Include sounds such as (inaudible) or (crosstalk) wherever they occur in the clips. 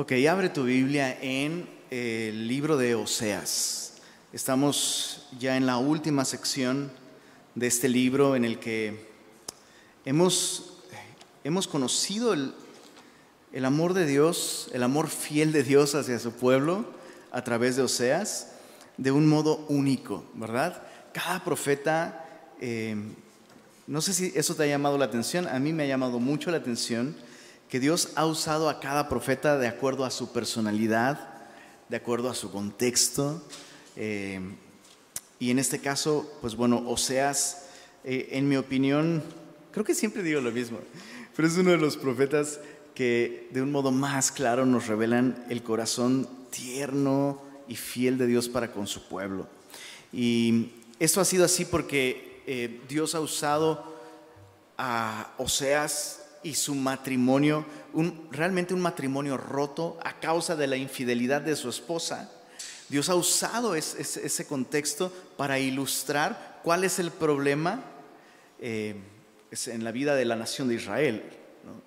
Ok, abre tu Biblia en el libro de Oseas. Estamos ya en la última sección de este libro en el que hemos, hemos conocido el, el amor de Dios, el amor fiel de Dios hacia su pueblo a través de Oseas, de un modo único, ¿verdad? Cada profeta, eh, no sé si eso te ha llamado la atención, a mí me ha llamado mucho la atención que Dios ha usado a cada profeta de acuerdo a su personalidad, de acuerdo a su contexto. Eh, y en este caso, pues bueno, Oseas, eh, en mi opinión, creo que siempre digo lo mismo, pero es uno de los profetas que de un modo más claro nos revelan el corazón tierno y fiel de Dios para con su pueblo. Y esto ha sido así porque eh, Dios ha usado a Oseas y su matrimonio, realmente un matrimonio roto a causa de la infidelidad de su esposa. Dios ha usado ese contexto para ilustrar cuál es el problema eh, en la vida de la nación de Israel.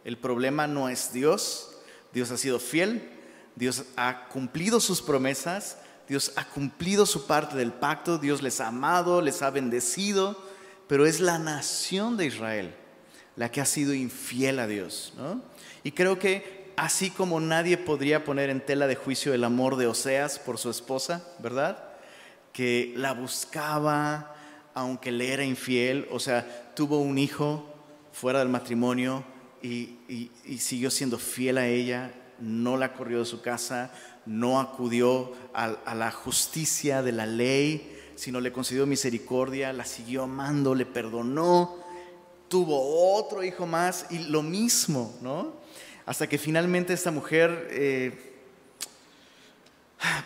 El problema no es Dios, Dios ha sido fiel, Dios ha cumplido sus promesas, Dios ha cumplido su parte del pacto, Dios les ha amado, les ha bendecido, pero es la nación de Israel la que ha sido infiel a Dios. Y creo que así como nadie podría poner en tela de juicio el amor de Oseas por su esposa, ¿verdad? Que la buscaba aunque le era infiel, o sea, tuvo un hijo fuera del matrimonio y, siguió siendo fiel a ella, no la corrió de su casa, no acudió a la justicia de la ley, sino le concedió misericordia, la siguió amando, le perdonó tuvo otro hijo más y lo mismo, ¿no? Hasta que finalmente esta mujer, eh,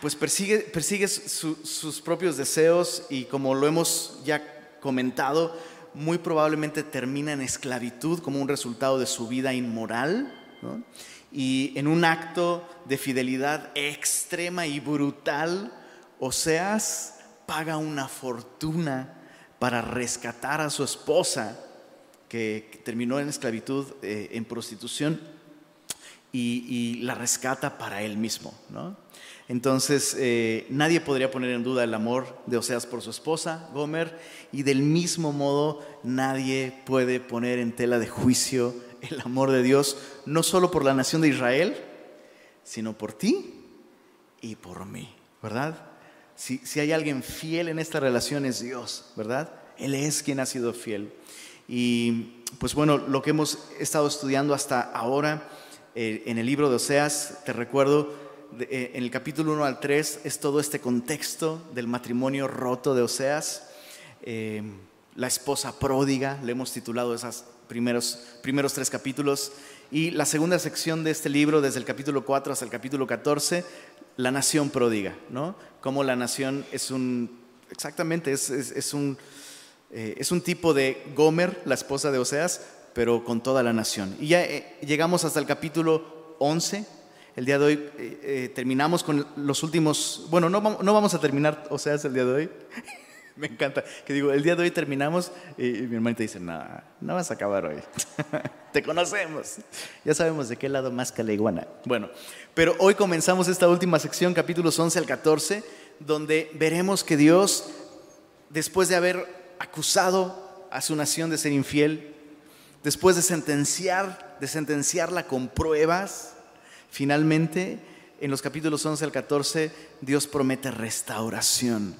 pues persigue, persigue sus propios deseos y como lo hemos ya comentado, muy probablemente termina en esclavitud como un resultado de su vida inmoral. Y en un acto de fidelidad extrema y brutal, Oseas paga una fortuna para rescatar a su esposa que terminó en esclavitud, eh, en prostitución, y, la rescata para él mismo. ¿no? Entonces, eh, nadie podría poner en duda el amor de Oseas por su esposa, Gomer, y del mismo modo nadie puede poner en tela de juicio el amor de Dios, no solo por la nación de Israel, sino por ti y por mí, ¿verdad? Si, si hay alguien fiel en esta relación es Dios, ¿verdad? Él es quien ha sido fiel. Y pues bueno, lo que hemos estado estudiando hasta ahora eh, en el libro de Oseas, te recuerdo, eh, en el capítulo 1 al 3 es todo este contexto del matrimonio roto de Oseas, eh, la esposa pródiga, le hemos titulado esos primeros, primeros tres capítulos, y la segunda sección de este libro, desde el capítulo 4 hasta el capítulo 14, la nación pródiga, ¿no? Cómo la nación es un, exactamente, es un eh, es un tipo de Gomer, la esposa de Oseas, pero con toda la nación. Y ya eh, llegamos hasta el capítulo 11. El día de hoy eh, terminamos con los últimos, bueno, no, no, vamos a terminar Oseas el día de hoy. (laughs) Me encanta que digo, el día de hoy terminamos y, mi hermanita dice, no, no vas a acabar hoy. (laughs) Te conocemos. Ya sabemos de qué lado más que la iguana. Bueno, pero hoy comenzamos esta última sección, capítulos 11 al 14, donde veremos que Dios, después de haber acusado a su nación de ser infiel, después de sentenciar, de sentenciarla con pruebas, finalmente en los capítulos 11 al 14 Dios promete restauración.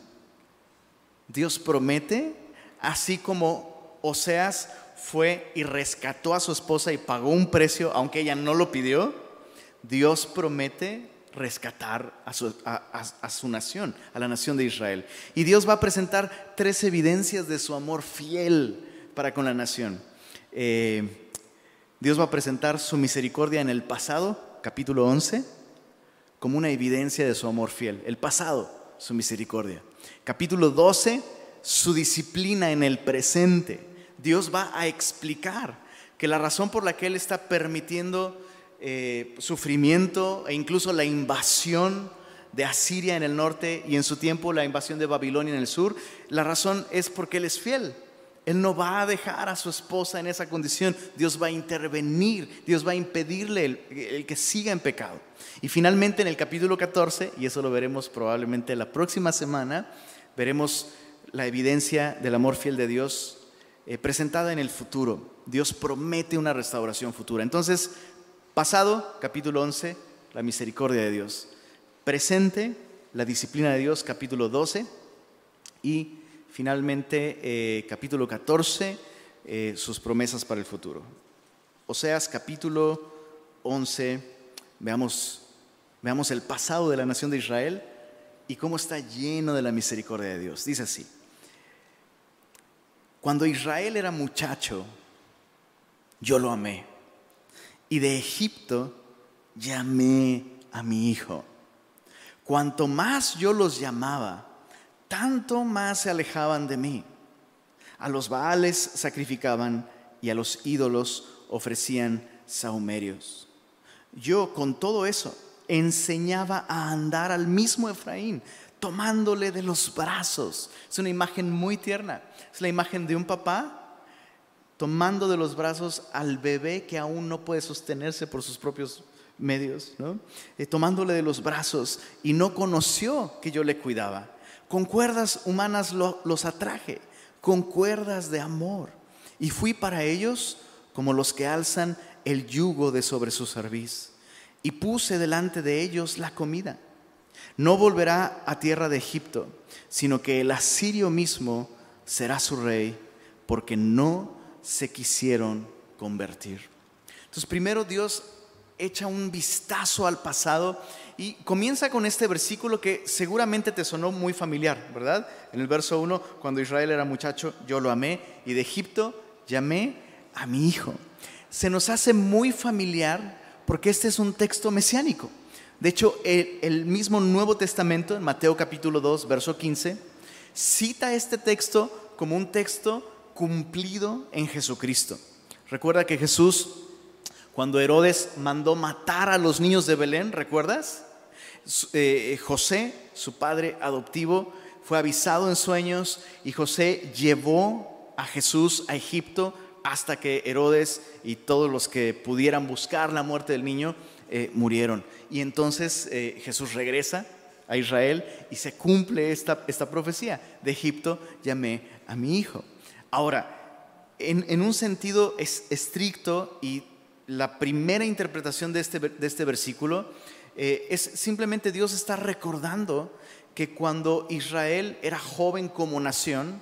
Dios promete, así como Oseas fue y rescató a su esposa y pagó un precio, aunque ella no lo pidió, Dios promete rescatar a su, nación, a la nación de Israel. Y Dios va a presentar tres evidencias de su amor fiel para con la nación. Eh, Dios va a presentar su misericordia en el pasado, capítulo 11, como una evidencia de su amor fiel. El pasado, su misericordia. Capítulo 12, su disciplina en el presente. Dios va a explicar que la razón por la que Él está permitiendo eh, sufrimiento e incluso la invasión de Asiria en el norte y en su tiempo la invasión de Babilonia en el sur, la razón es porque Él es fiel. Él no va a dejar a su esposa en esa condición. Dios va a intervenir, Dios va a impedirle el, que siga en pecado. Y finalmente en el capítulo 14, y eso lo veremos probablemente la próxima semana, veremos la evidencia del amor fiel de Dios eh, presentada en el futuro. Dios promete una restauración futura. Entonces, pasado, capítulo 11, la misericordia de Dios. Presente, la disciplina de Dios, capítulo 12. Y finalmente, eh, capítulo 14, eh, sus promesas para el futuro. Oseas, capítulo 11, veamos, veamos el pasado de la nación de Israel y cómo está lleno de la misericordia de Dios. Dice así, cuando Israel era muchacho, yo lo amé. Y de Egipto llamé a mi hijo. Cuanto más yo los llamaba, tanto más se alejaban de mí. A los baales sacrificaban y a los ídolos ofrecían saumerios. Yo con todo eso enseñaba a andar al mismo Efraín, tomándole de los brazos. Es una imagen muy tierna. Es la imagen de un papá tomando de los brazos al bebé que aún no puede sostenerse por sus propios medios, ¿no? Tomándole de los brazos y no conoció que yo le cuidaba. Con cuerdas humanas los atraje, con cuerdas de amor. Y fui para ellos como los que alzan el yugo de sobre su cerviz. Y puse delante de ellos la comida. No volverá a tierra de Egipto, sino que el asirio mismo será su rey, porque no se quisieron convertir. Entonces primero Dios echa un vistazo al pasado y comienza con este versículo que seguramente te sonó muy familiar, ¿verdad? En el verso 1, cuando Israel era muchacho, yo lo amé y de Egipto llamé a mi hijo. Se nos hace muy familiar porque este es un texto mesiánico. De hecho, el, mismo Nuevo Testamento, en Mateo capítulo 2, verso 15, cita este texto como un texto cumplido en Jesucristo. Recuerda que Jesús, cuando Herodes mandó matar a los niños de Belén, ¿recuerdas? Eh, José, su padre adoptivo, fue avisado en sueños y José llevó a Jesús a Egipto hasta que Herodes y todos los que pudieran buscar la muerte del niño eh, murieron. Y entonces eh, Jesús regresa a Israel y se cumple esta, esta profecía. De Egipto llamé a mi hijo. Ahora, en, un sentido estricto y la primera interpretación de este, de este versículo eh, es simplemente Dios está recordando que cuando Israel era joven como nación,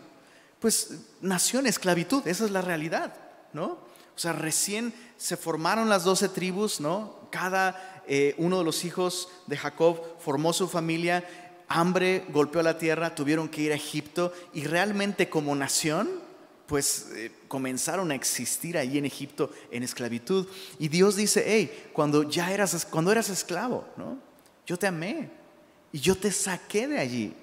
pues nació en esclavitud, esa es la realidad, ¿no? O sea, recién se formaron las doce tribus, ¿no? Cada eh, uno de los hijos de Jacob formó su familia, hambre golpeó la tierra, tuvieron que ir a Egipto y realmente como nación, pues eh, comenzaron a existir ahí en Egipto en esclavitud. Y Dios dice, hey, cuando ya eras, cuando eras esclavo, ¿no? Yo te amé y yo te saqué de allí.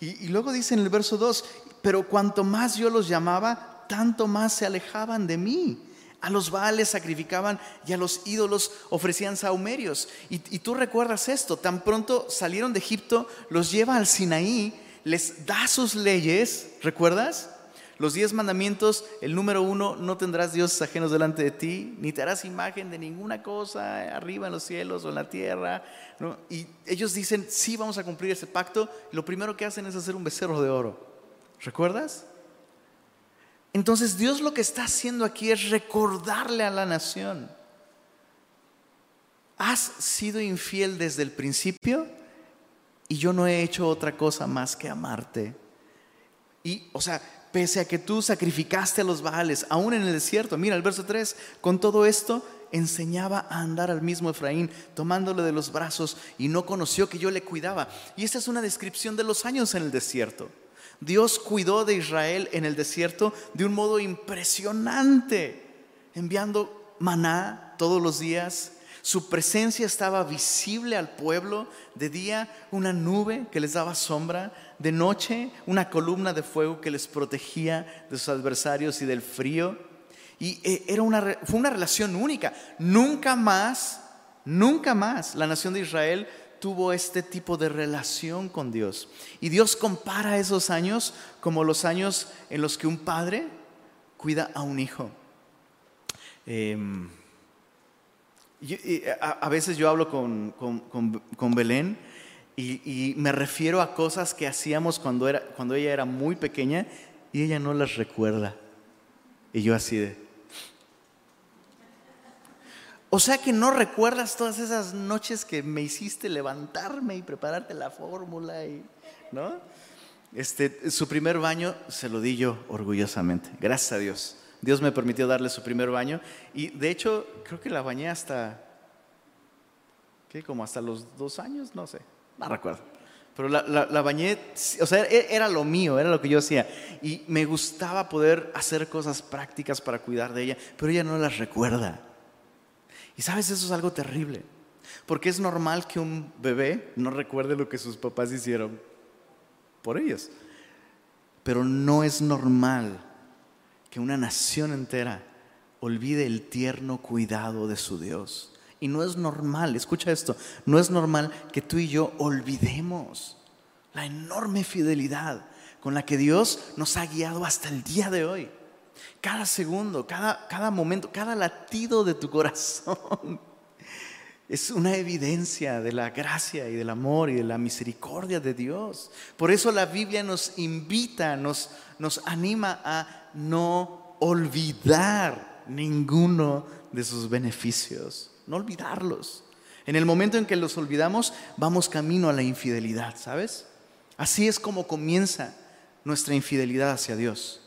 Y, luego dice en el verso 2, pero cuanto más yo los llamaba, tanto más se alejaban de mí. A los baales sacrificaban y a los ídolos ofrecían saumerios. Y, y, tú recuerdas esto, tan pronto salieron de Egipto, los lleva al Sinaí, les da sus leyes, ¿recuerdas? Los diez mandamientos, el número uno, no tendrás dioses ajenos delante de ti, ni te harás imagen de ninguna cosa arriba en los cielos o en la tierra. Y ellos dicen, sí, vamos a cumplir ese pacto. lo primero que hacen es hacer un becerro de oro. ¿Recuerdas? Entonces Dios lo que está haciendo aquí es recordarle a la nación, has sido infiel desde el principio y yo no he hecho otra cosa más que amarte. Y, o sea, pese a que tú sacrificaste a los Baales, aún en el desierto. Mira el verso 3, con todo esto enseñaba a andar al mismo Efraín, tomándole de los brazos y no conoció que yo le cuidaba. Y esta es una descripción de los años en el desierto. Dios cuidó de Israel en el desierto de un modo impresionante, enviando maná todos los días, su presencia estaba visible al pueblo. De día una nube que les daba sombra. De noche una columna de fuego que les protegía de sus adversarios y del frío. Y eh, era una, fue una relación única. Nunca más, nunca más la nación de Israel tuvo este tipo de relación con Dios. Y Dios compara esos años como los años en los que un padre cuida a un hijo. Em, a, veces yo hablo con, con, Belén y, me refiero a cosas que hacíamos cuando, era, cuando ella era muy pequeña y ella no las recuerda. Y yo así de... O sea que no recuerdas todas esas noches que me hiciste levantarme y prepararte la fórmula y, ¿no? Este, su primer baño se lo di yo orgullosamente, gracias a Dios. Dios me permitió darle su primer baño y de hecho creo que la bañé hasta, ¿qué? Como hasta los dos años, no sé, no recuerdo. Pero la, la, bañé, o sea, e, era lo mío, era lo que yo hacía. Y me gustaba poder hacer cosas prácticas para cuidar de ella, pero ella no las recuerda. Y sabes, eso es algo terrible. Porque es normal que un bebé no recuerde lo que sus papás hicieron por ellos. Pero no es normal que una nación entera olvide el tierno cuidado de su Dios. Y no es normal, escucha esto, no es normal que tú y yo olvidemos la enorme fidelidad con la que Dios nos ha guiado hasta el día de hoy. Cada segundo, cada, cada momento, cada latido de tu corazón es una evidencia de la gracia y del amor y de la misericordia de Dios. Por eso la Biblia nos invita, nos, nos anima a no olvidar ninguno de sus beneficios, no olvidarlos. En el momento en que los olvidamos, vamos camino a la infidelidad, ¿sabes? Así es como comienza nuestra infidelidad hacia Dios,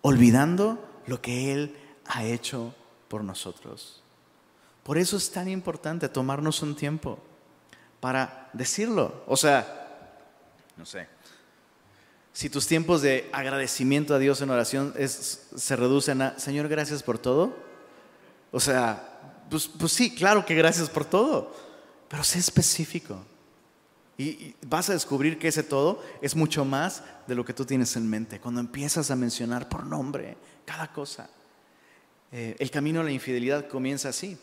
olvidando lo que Él ha hecho por nosotros. Por eso es tan importante tomarnos un tiempo para decirlo. O sea, no sé, si tus tiempos de agradecimiento a Dios en oración se reducen a, Señor, gracias por todo. O sea, pues, pues sí, claro que gracias por todo, pero sé específico. Y, vas a descubrir que ese todo es mucho más de lo que tú tienes en mente. Cuando empiezas a mencionar por nombre cada cosa. Eh, el camino a la infidelidad comienza así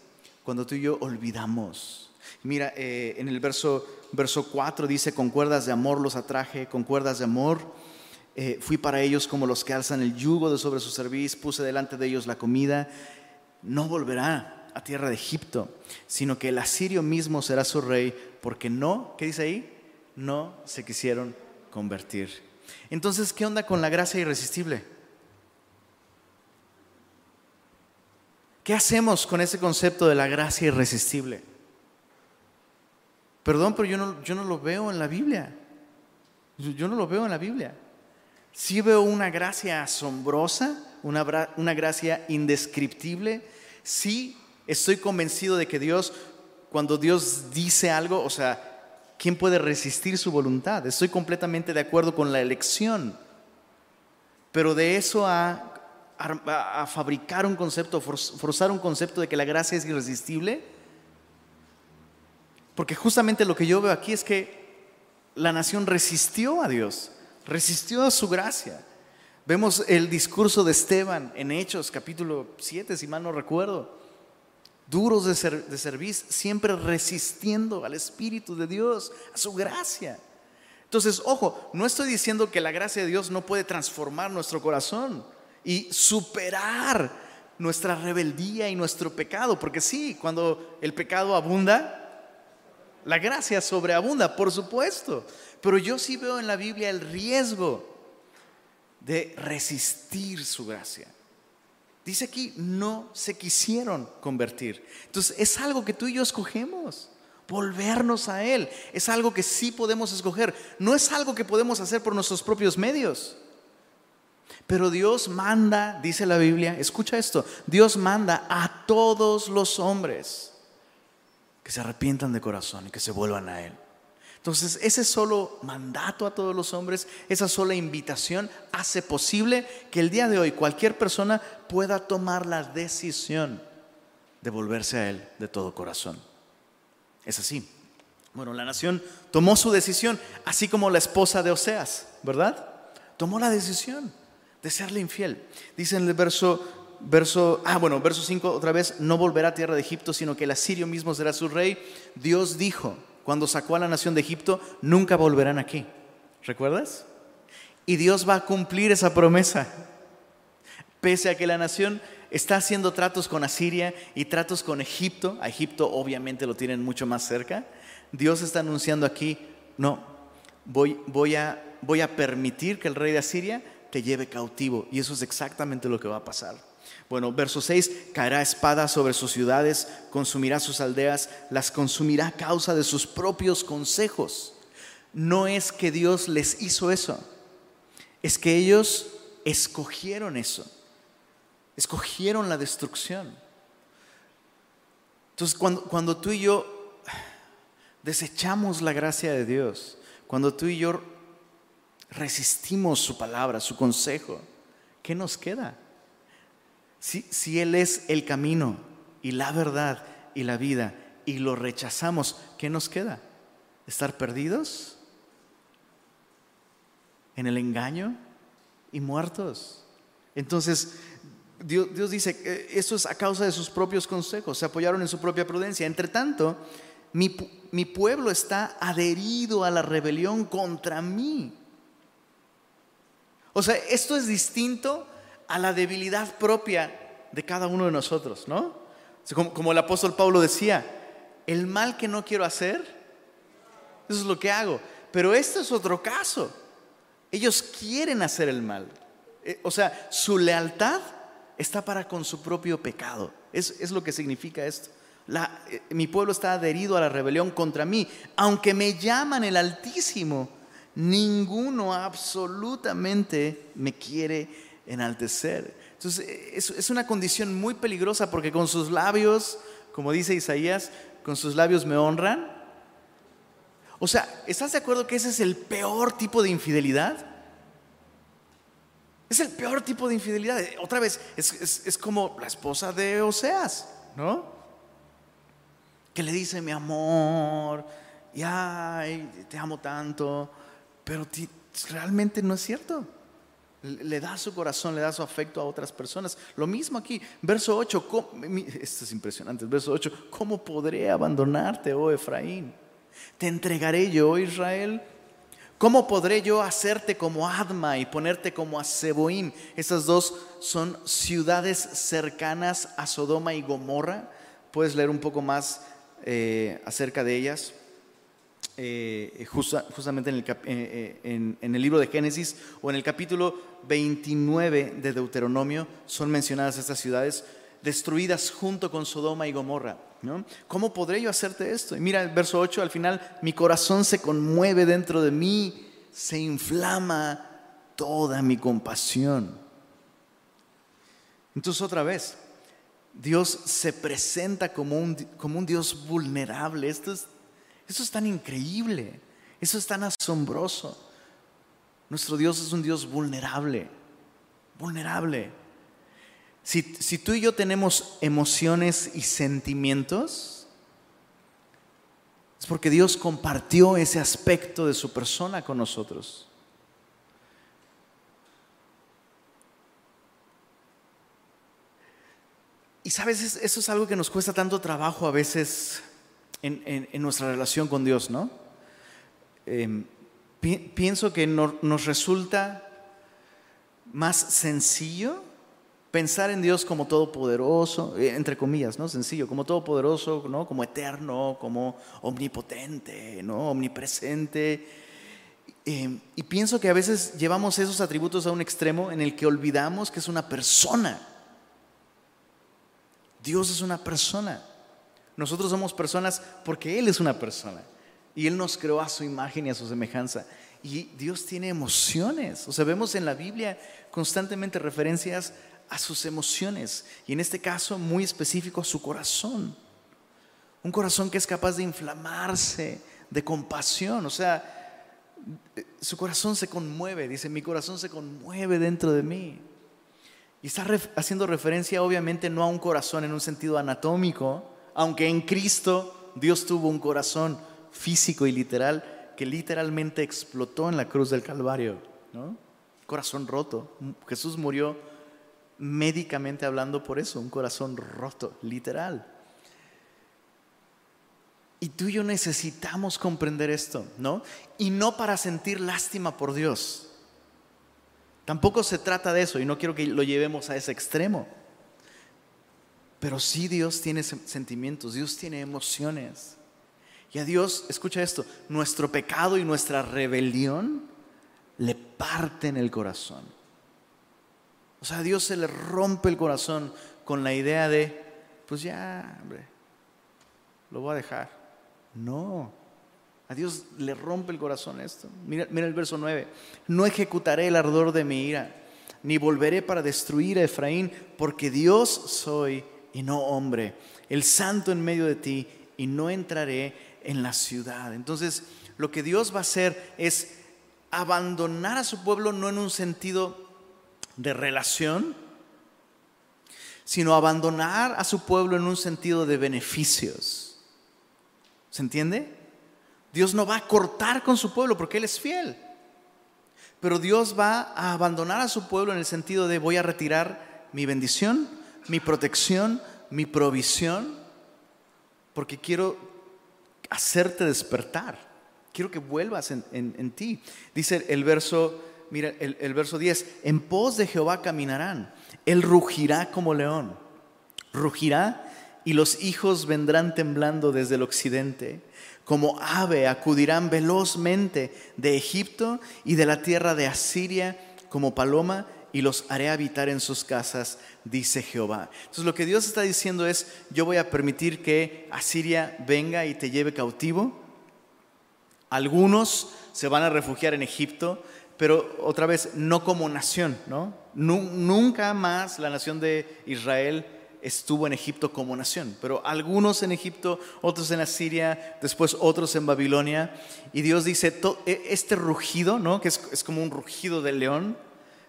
cuando tú y yo olvidamos. Mira, eh, en el verso, verso 4 dice, con cuerdas de amor los atraje, con cuerdas de amor eh, fui para ellos como los que alzan el yugo de sobre su cerviz, puse delante de ellos la comida. No volverá a tierra de Egipto, sino que el asirio mismo será su rey, porque no, ¿qué dice ahí? No se quisieron convertir. Entonces, ¿qué onda con la gracia irresistible? ¿Qué hacemos con ese concepto de la gracia irresistible? Perdón, pero yo no, yo no lo veo en la Biblia. Yo no lo veo en la Biblia. Sí veo una gracia asombrosa, una, una gracia indescriptible. Sí estoy convencido de que Dios, cuando Dios dice algo, o sea, ¿quién puede resistir su voluntad? Estoy completamente de acuerdo con la elección. Pero de eso a fabricar un concepto, forzar un concepto de que la gracia es irresistible. Porque justamente lo que yo veo aquí es que la nación resistió a Dios, resistió a su gracia. Vemos el discurso de Esteban en Hechos, capítulo 7, si mal no recuerdo. Duros de, ser, de servicio, siempre resistiendo al Espíritu de Dios, a su gracia. Entonces, ojo, no estoy diciendo que la gracia de Dios no puede transformar nuestro corazón y superar nuestra rebeldía y nuestro pecado. Porque sí, cuando el pecado abunda, la gracia sobreabunda, por supuesto. Pero yo sí veo en la Biblia el riesgo de resistir su gracia. Dice aquí, no se quisieron convertir. Entonces es algo que tú y yo escogemos. Volvernos a Él. Es algo que sí podemos escoger. No es algo que podemos hacer por nuestros propios medios. Pero Dios manda, dice la Biblia, escucha esto, Dios manda a todos los hombres que se arrepientan de corazón y que se vuelvan a Él. Entonces, ese solo mandato a todos los hombres, esa sola invitación hace posible que el día de hoy cualquier persona pueda tomar la decisión de volverse a Él de todo corazón. Es así. Bueno, la nación tomó su decisión, así como la esposa de Oseas, ¿verdad? Tomó la decisión de serle infiel. Dice en el verso, verso, ah, bueno, verso 5 otra vez, no volverá a tierra de Egipto, sino que el asirio mismo será su rey. Dios dijo, cuando sacó a la nación de Egipto, nunca volverán aquí. ¿Recuerdas? Y Dios va a cumplir esa promesa. Pese a que la nación está haciendo tratos con Asiria y tratos con Egipto, a Egipto obviamente lo tienen mucho más cerca, Dios está anunciando aquí, no, voy, voy, a, voy a permitir que el rey de Asiria te lleve cautivo. Y eso es exactamente lo que va a pasar. Bueno, verso 6, caerá espada sobre sus ciudades, consumirá sus aldeas, las consumirá a causa de sus propios consejos. No es que Dios les hizo eso, es que ellos escogieron eso, escogieron la destrucción. Entonces, cuando, cuando tú y yo desechamos la gracia de Dios, cuando tú y yo resistimos su palabra, su consejo, ¿qué nos queda? Si, si Él es el camino y la verdad y la vida y lo rechazamos, ¿qué nos queda? ¿Estar perdidos? ¿En el engaño? ¿Y muertos? Entonces, Dios, dice, eh, eso es a causa de sus propios consejos, se apoyaron en su propia prudencia. Entre tanto, mi, mi pueblo está adherido a la rebelión contra mí. O sea, esto es distinto a la debilidad propia de cada uno de nosotros, ¿no? Como, el apóstol Pablo decía, el mal que no quiero hacer, eso es lo que hago. Pero este es otro caso. Ellos quieren hacer el mal. Eh, o sea, su lealtad está para con su propio pecado. Es, lo que significa esto. Eh, mi pueblo está adherido a la rebelión contra mí, aunque me llaman el Altísimo ninguno absolutamente me quiere enaltecer. Entonces es, una condición muy peligrosa porque con sus labios, como dice Isaías, con sus labios me honran. O sea, ¿estás de acuerdo que ese es el peor tipo de infidelidad? Es el peor tipo de infidelidad. Otra vez, es, como la esposa de Oseas, ¿no? Que le dice mi amor, y ay, te amo tanto pero realmente no es cierto. Le da su corazón, le da su afecto a otras personas. Lo mismo aquí, verso 8, esto es impresionante, verso 8, ¿cómo podré abandonarte, oh Efraín? Te entregaré yo, oh Israel. ¿Cómo podré yo hacerte como Adma y ponerte como a Seboim? Esas dos son ciudades cercanas a Sodoma y Gomorra. Puedes leer un poco más eh, acerca de ellas. Eh, justamente en el, eh, eh, en el, libro de Génesis o en el capítulo 29 de Deuteronomio son mencionadas estas ciudades destruidas junto con Sodoma y Gomorra. ¿no? ¿Cómo podré yo hacerte esto? Y mira el verso 8, al final, mi corazón se conmueve dentro de mí, se inflama toda mi compasión. Entonces otra vez, Dios se presenta como un, como un Dios vulnerable. Esto es eso es tan increíble, eso es tan asombroso. Nuestro Dios es un Dios vulnerable, vulnerable. Si, si tú y yo tenemos emociones y sentimientos, es porque Dios compartió ese aspecto de su persona con nosotros. Y sabes, eso es algo que nos cuesta tanto trabajo a veces en, nuestra relación con Dios, ¿no? Em, pienso que nos resulta más sencillo pensar en Dios como todopoderoso, eh, entre comillas, ¿no? Sencillo, como todopoderoso, ¿no? Como eterno, como omnipotente, ¿no? Omnipresente. Em, y pienso que a veces llevamos esos atributos a un extremo en el que olvidamos que es una persona. Dios es una persona. Nosotros somos personas porque Él es una persona. Y Él nos creó a su imagen y a su semejanza. Y Dios tiene emociones. O sea, vemos en la Biblia constantemente referencias a sus emociones. Y en este caso, muy específico, a su corazón. Un corazón que es capaz de inflamarse de compasión. O sea, su corazón se conmueve. Dice, mi corazón se conmueve dentro de mí. Y está haciendo referencia obviamente no a un corazón en un sentido anatómico, aunque en Cristo Dios tuvo un corazón físico y literal que literalmente explotó en la cruz del Calvario, ¿no? Corazón roto. Jesús murió médicamente hablando por eso, un corazón roto, literal. Y tú y yo necesitamos comprender esto, ¿no? Y no para sentir lástima por Dios. Tampoco se trata de eso y no quiero que lo llevemos a ese extremo. Pero sí Dios tiene sentimientos, Dios tiene emociones. Y a Dios, escucha esto, nuestro pecado y nuestra rebelión le parten el corazón. O sea, a Dios se le rompe el corazón con la idea de, pues ya, hombre, lo voy a dejar. No, a Dios le rompe el corazón esto. Mira, mira el verso 9, no ejecutaré el ardor de mi ira, ni volveré para destruir a Efraín, porque Dios soy y no hombre, el santo en medio de ti, y no entraré en la ciudad. Entonces, lo que Dios va a hacer es abandonar a su pueblo no en un sentido de relación, sino abandonar a su pueblo en un sentido de beneficios. ¿Se entiende? Dios no va a cortar con su pueblo porque Él es fiel. Pero Dios va a abandonar a su pueblo en el sentido de voy a retirar mi bendición, mi protección, mi provisión, porque quiero hacerte despertar. Quiero que vuelvas en, ti. Dice el verso, mira, el, el verso 10, en pos de Jehová caminarán, él rugirá como león, rugirá y los hijos vendrán temblando desde el occidente. Como ave acudirán velozmente de Egipto y de la tierra de Asiria como paloma y los haré habitar en sus casas, dice Jehová. Entonces lo que Dios está diciendo es, yo voy a permitir que Asiria venga y te lleve cautivo. Algunos se van a refugiar en Egipto, pero otra vez no como nación, ¿no? Nunca más la nación de Israel estuvo en Egipto como nación, pero algunos en Egipto, otros en Asiria, después otros en Babilonia. Y Dios dice, e, este rugido, ¿no? que es, como un rugido del león,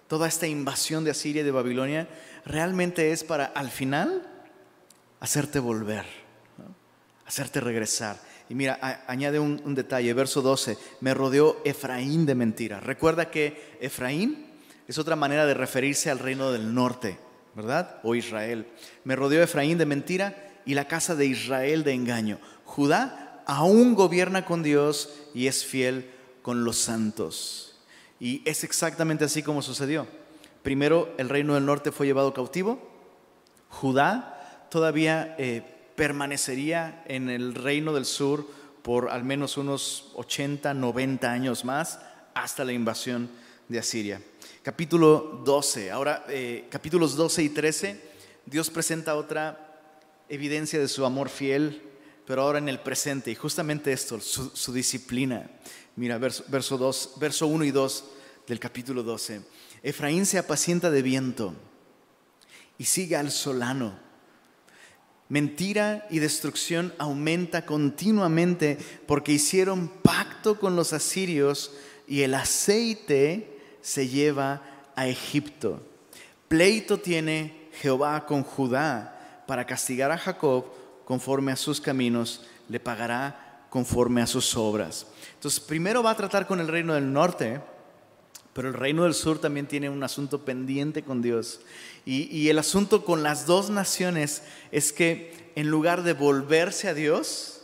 toda esta invasión de Asiria y de Babilonia, realmente es para al final hacerte volver, hacerte regresar. Y mira, añade un, detalle, verso 12, me rodeó Efraín de mentira. Recuerda que Efraín es otra manera de referirse al reino del norte, ¿verdad? O Israel. Me rodeó Efraín de mentira y la casa de Israel de engaño. Judá aún gobierna con Dios y es fiel con los santos. Y es exactamente así como sucedió. Primero el reino del norte fue llevado cautivo. Judá todavía eh, permanecería en el reino del sur por al menos unos 80, 90 años más hasta la invasión de Asiria. Capítulo 12. Ahora, eh, capítulos 12 y 13, Dios presenta otra evidencia de su amor fiel, pero ahora en el presente. Y justamente esto, su disciplina. Mira, verso, verso, 2, verso 1 y 2 del capítulo 12. Efraín se apacienta de viento y sigue al solano. Mentira y destrucción aumenta continuamente porque hicieron pacto con los asirios y el aceite se lleva a Egipto. Pleito tiene Jehová con Judá para castigar a Jacob conforme a sus caminos, le pagará conforme a sus obras. Entonces, primero va a tratar con el reino del norte, pero el reino del sur también tiene un asunto pendiente con Dios. Y, el asunto con las dos naciones es que en lugar de volverse a Dios,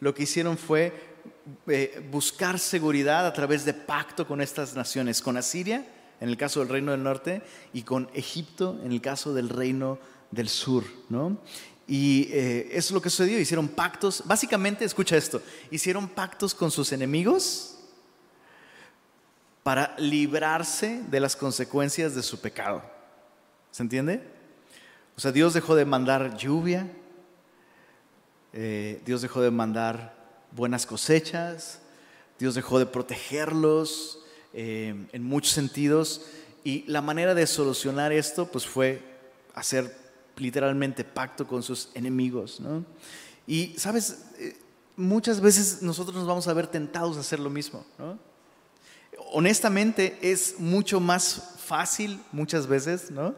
lo que hicieron fue eh, buscar seguridad a través de pacto con estas naciones, con Asiria, en el caso del reino del norte, y con Egipto, en el caso del reino del sur. ¿no? Y eh, eso es lo que sucedió, hicieron pactos, básicamente, escucha esto, hicieron pactos con sus enemigos para librarse de las consecuencias de su pecado. ¿Se entiende? O sea, Dios dejó de mandar lluvia, eh, Dios dejó de mandar buenas cosechas, Dios dejó de protegerlos eh, en muchos sentidos y la manera de solucionar esto pues fue hacer literalmente pacto con sus enemigos. ¿no? Y, ¿sabes? Eh, muchas veces nosotros nos vamos a ver tentados a hacer lo mismo. ¿no? Honestamente es mucho más fácil muchas veces, ¿no?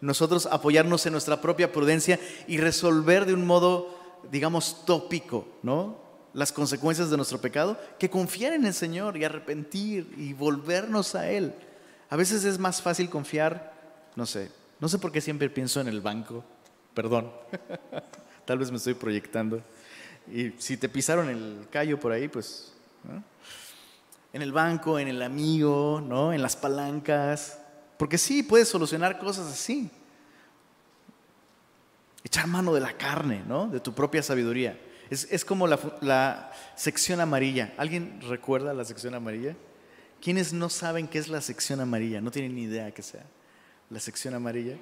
Nosotros apoyarnos en nuestra propia prudencia y resolver de un modo, digamos, tópico, ¿no? Las consecuencias de nuestro pecado, que confiar en el Señor y arrepentir y volvernos a Él. A veces es más fácil confiar, no sé, no sé por qué siempre pienso en el banco, perdón, (laughs) tal vez me estoy proyectando. Y si te pisaron el callo por ahí, pues, en el banco, en el amigo, ¿no? en las palancas. Porque sí, puedes solucionar cosas así. Echar mano de la carne, ¿no? De tu propia sabiduría. Es, como la, la, sección amarilla. ¿Alguien recuerda la sección amarilla? ¿Quiénes no saben qué es la sección amarilla? No tienen ni idea qué sea. La sección amarilla.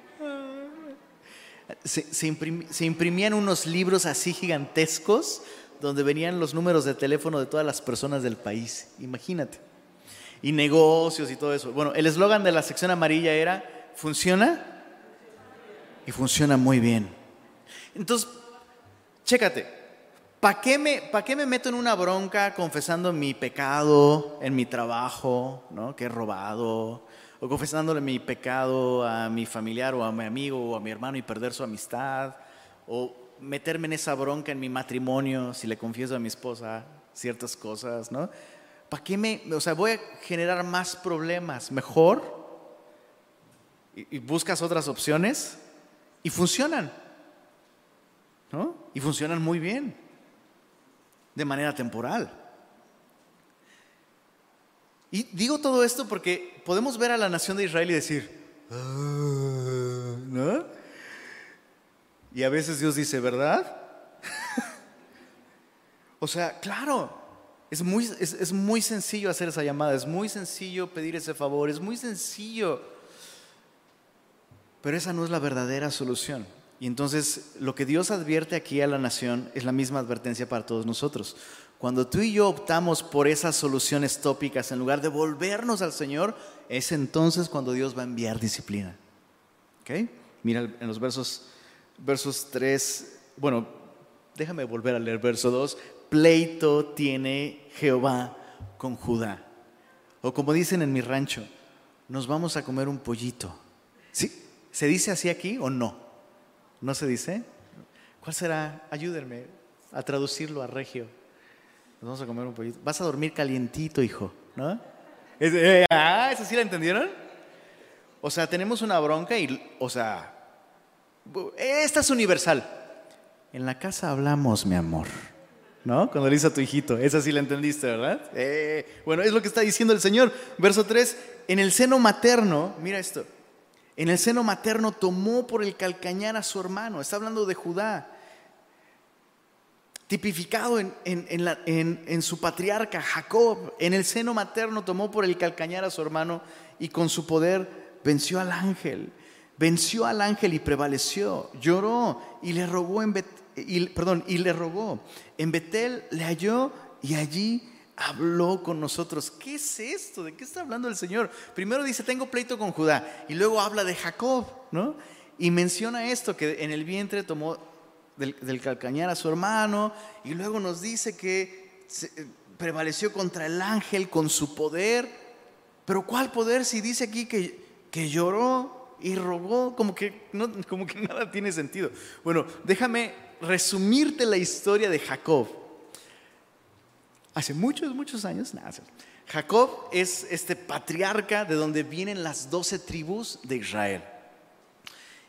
Se, se, imprimían unos libros así gigantescos donde venían los números de teléfono de todas las personas del país. Imagínate. Y negocios y todo eso. Bueno, el eslogan de la sección amarilla era, ¿funciona? Y funciona muy bien. Entonces, chécate, ¿para qué, me, qué me meto en una bronca confesando mi pecado en mi trabajo, ¿no? que he robado? O confesándole mi pecado a mi familiar o a mi amigo o a mi hermano y perder su amistad. O meterme en esa bronca en mi matrimonio si le confieso a mi esposa ciertas cosas, ¿no? ¿Para qué me, o sea, voy a generar más problemas? Mejor. Y, buscas otras opciones y funcionan, ¿no? Y funcionan muy bien, de manera temporal. Y digo todo esto porque podemos ver a la nación de Israel y decir, ah", ¿no? Y a veces Dios dice, ¿verdad? (laughs) o sea, claro, es muy, es, muy sencillo hacer esa llamada, es muy sencillo pedir ese favor, es muy sencillo. Pero esa no es la verdadera solución. Y entonces lo que Dios advierte aquí a la nación es la misma advertencia para todos nosotros. Cuando tú y yo optamos por esas soluciones tópicas en lugar de volvernos al Señor, es entonces cuando Dios va a enviar disciplina. ¿Ok? Mira en los versos versos 3, bueno, déjame volver a leer verso 2, pleito tiene Jehová con Judá. O como dicen en mi rancho, nos vamos a comer un pollito. ¿Sí? ¿Se dice así aquí o no? ¿No se dice? ¿Cuál será? Ayúdenme a traducirlo a regio. Nos vamos a comer un pollito. Vas a dormir calientito, hijo, ¿no? Eh, ah, ¿eso sí la entendieron? O sea, tenemos una bronca y, o sea, esta es universal. En la casa hablamos, mi amor. ¿No? Cuando le dice a tu hijito, esa sí la entendiste, ¿verdad? Eh, bueno, es lo que está diciendo el Señor. Verso 3, en el seno materno, mira esto, en el seno materno tomó por el calcañar a su hermano, está hablando de Judá, tipificado en, en, su patriarca Jacob, en el seno materno tomó por el calcañar a su hermano y con su poder venció al ángel venció al ángel y prevaleció, lloró y le rogó en perdón, y le rogó. En Betel le halló y allí habló con nosotros. ¿Qué es esto? ¿De qué está hablando el Señor? Primero dice, tengo pleito con Judá, y luego habla de Jacob, ¿no? Y menciona esto, que en el vientre tomó del, calcañar a su hermano, y luego nos dice que eh, prevaleció contra el ángel con su poder. Pero ¿cuál poder si dice aquí que, que lloró? Y rogó, como que, no, como que (laughs) nada tiene sentido. Bueno, déjame resumirte la historia de Jacob. Hace muchos, muchos años, nada, Jacob es este patriarca de donde vienen las doce tribus de Israel.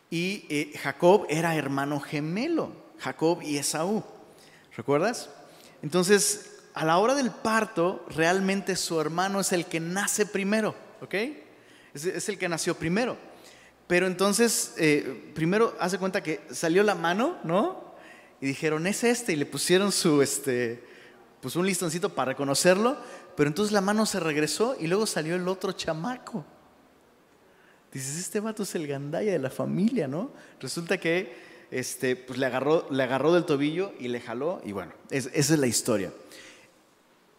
Y eh, Jacob era hermano gemelo, Jacob y Esaú. ¿Recuerdas? Entonces, a la hora del parto, realmente su hermano es el que nace primero, ¿ok? es el que nació primero. Pero entonces, eh, primero hace cuenta que salió la mano, ¿no? Y dijeron, es este, y le pusieron su, este, pues un listoncito para reconocerlo, pero entonces la mano se regresó y luego salió el otro chamaco. Dices, este vato es el gandaya de la familia, ¿no? Resulta que este, pues le, agarró, le agarró del tobillo y le jaló, y bueno, esa es la historia.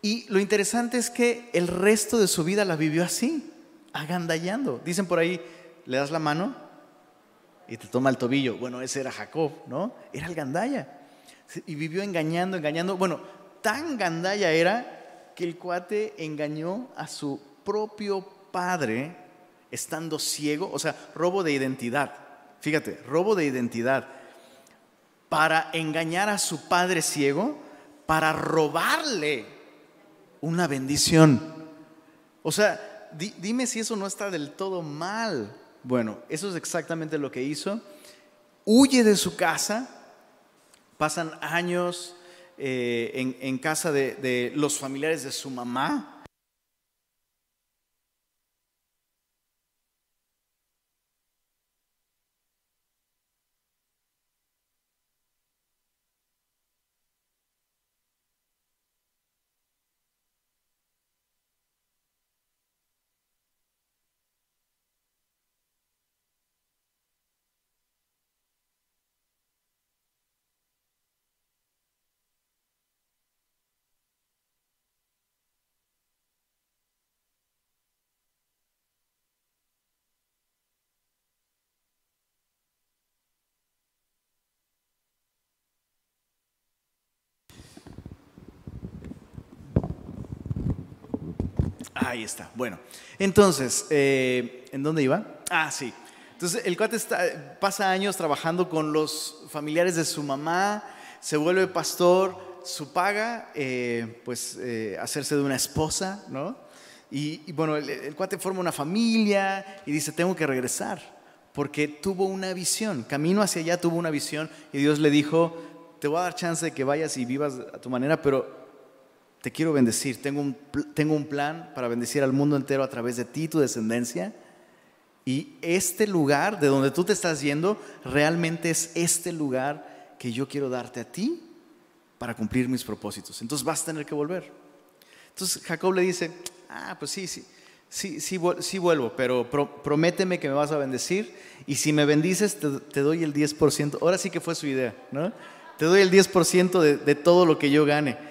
Y lo interesante es que el resto de su vida la vivió así, agandallando. Dicen por ahí, le das la mano y te toma el tobillo. Bueno, ese era Jacob, ¿no? Era el gandaya. Y vivió engañando, engañando. Bueno, tan gandaya era que el cuate engañó a su propio padre estando ciego, o sea, robo de identidad. Fíjate, robo de identidad. Para engañar a su padre ciego, para robarle una bendición. O sea, dime si eso no está del todo mal. Bueno, eso es exactamente lo que hizo. Huye de su casa, pasan años eh, en, casa de, los familiares de su mamá. Ahí está. Bueno, entonces, eh, ¿en dónde iba? Ah, sí. Entonces, el cuate pasa años trabajando con los familiares de su mamá, se vuelve pastor, su paga, eh, pues, eh, hacerse de una esposa, ¿no? Y, bueno, el, cuate forma una familia y dice, tengo que regresar, porque tuvo una visión, camino hacia allá tuvo una visión y Dios le dijo, te voy a dar chance de que vayas y vivas a tu manera, pero te quiero bendecir, tengo un, tengo un plan para bendecir al mundo entero a través de ti, tu descendencia. Y este lugar de donde tú te estás yendo, realmente es este lugar que yo quiero darte a ti para cumplir mis propósitos. Entonces vas a tener que volver. Entonces Jacob le dice, ah, pues sí, sí, sí, sí, sí vuelvo, pero prométeme que me vas a bendecir y si me bendices te, te, doy el 10%. Ahora sí que fue su idea, ¿no? Te doy el 10% de, de todo lo que yo gane.